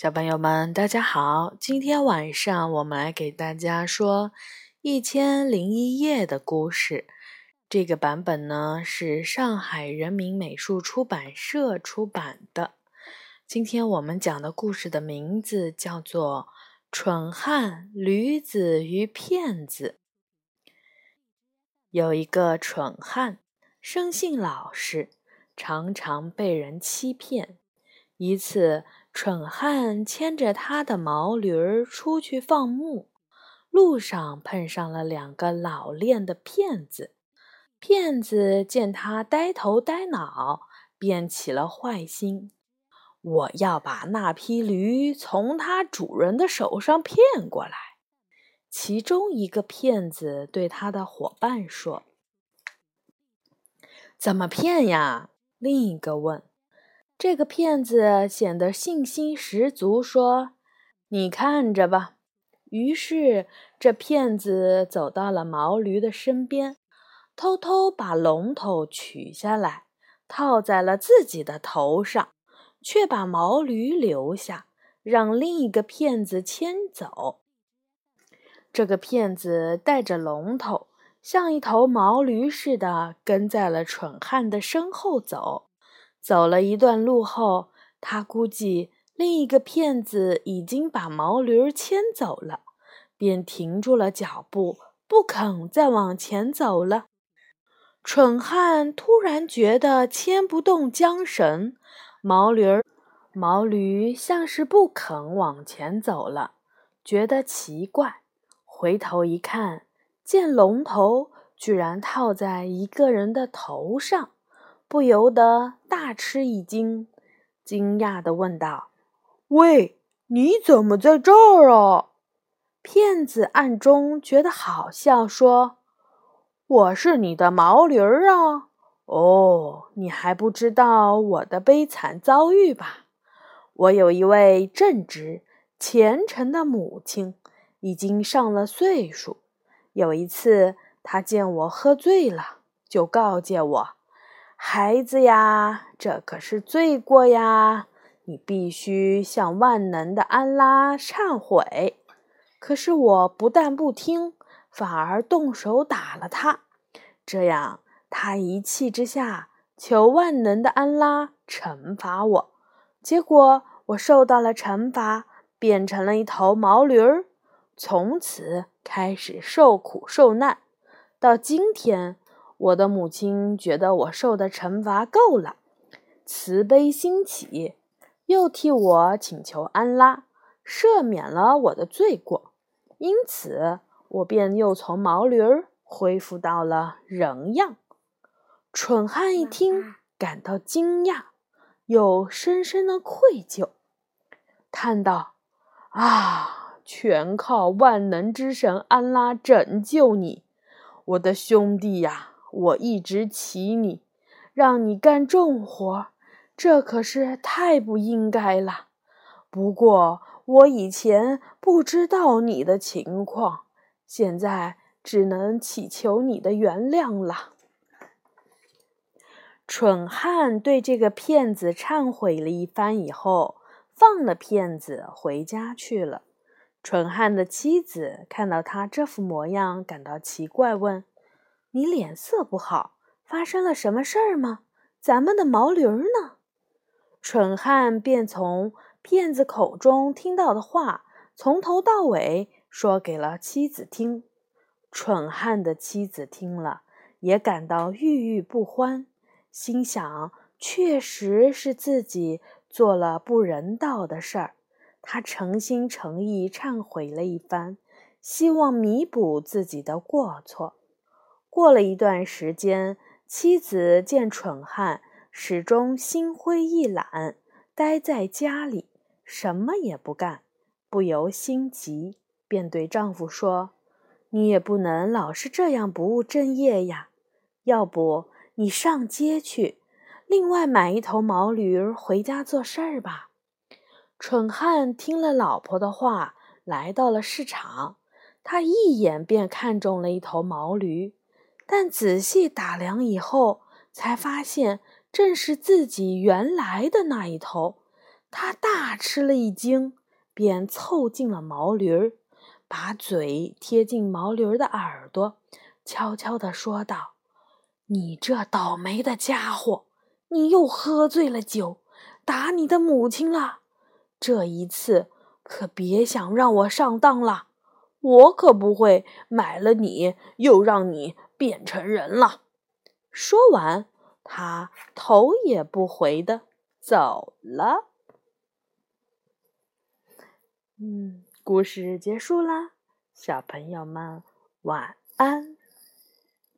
小朋友们，大家好！今天晚上我们来给大家说《一千零一夜》的故事。这个版本呢是上海人民美术出版社出版的。今天我们讲的故事的名字叫做《蠢汉、驴子与骗子》。有一个蠢汉，生性老实，常常被人欺骗。一次，蠢汉牵着他的毛驴儿出去放牧，路上碰上了两个老练的骗子。骗子见他呆头呆脑，便起了坏心：“我要把那匹驴从他主人的手上骗过来。”其中一个骗子对他的伙伴说：“怎么骗呀？”另一个问。这个骗子显得信心十足，说：“你看着吧。”于是，这骗子走到了毛驴的身边，偷偷把龙头取下来，套在了自己的头上，却把毛驴留下，让另一个骗子牵走。这个骗子带着龙头，像一头毛驴似的，跟在了蠢汉的身后走。走了一段路后，他估计另一个骗子已经把毛驴牵走了，便停住了脚步，不肯再往前走了。蠢汉突然觉得牵不动缰绳，毛驴儿毛驴像是不肯往前走了，觉得奇怪，回头一看，见龙头居然套在一个人的头上。不由得大吃一惊，惊讶地问道：“喂，你怎么在这儿啊？”骗子暗中觉得好笑，说：“我是你的毛驴儿啊！哦，你还不知道我的悲惨遭遇吧？我有一位正直虔诚的母亲，已经上了岁数。有一次，她见我喝醉了，就告诫我。”孩子呀，这可是罪过呀！你必须向万能的安拉忏悔。可是我不但不听，反而动手打了他。这样，他一气之下求万能的安拉惩罚我。结果我受到了惩罚，变成了一头毛驴儿，从此开始受苦受难。到今天。我的母亲觉得我受的惩罚够了，慈悲心起，又替我请求安拉赦免了我的罪过，因此我便又从毛驴儿恢复到了人样。蠢汉一听，感到惊讶，又深深的愧疚，叹道：“啊，全靠万能之神安拉拯救你，我的兄弟呀！”我一直骑你，让你干重活，这可是太不应该了。不过我以前不知道你的情况，现在只能祈求你的原谅了。蠢汉对这个骗子忏悔了一番以后，放了骗子回家去了。蠢汉的妻子看到他这副模样，感到奇怪，问。你脸色不好，发生了什么事儿吗？咱们的毛驴呢？蠢汉便从骗子口中听到的话，从头到尾说给了妻子听。蠢汉的妻子听了，也感到郁郁不欢，心想：确实是自己做了不人道的事儿。他诚心诚意忏悔了一番，希望弥补自己的过错。过了一段时间，妻子见蠢汉始终心灰意懒，待在家里什么也不干，不由心急，便对丈夫说：“你也不能老是这样不务正业呀，要不你上街去，另外买一头毛驴回家做事儿吧。”蠢汉听了老婆的话，来到了市场，他一眼便看中了一头毛驴。但仔细打量以后，才发现正是自己原来的那一头。他大吃了一惊，便凑近了毛驴儿，把嘴贴近毛驴儿的耳朵，悄悄地说道：“你这倒霉的家伙，你又喝醉了酒，打你的母亲了。这一次可别想让我上当了，我可不会买了你又让你变成人了。”说完，他头也不回的走了。嗯，故事结束啦，小朋友们晚安。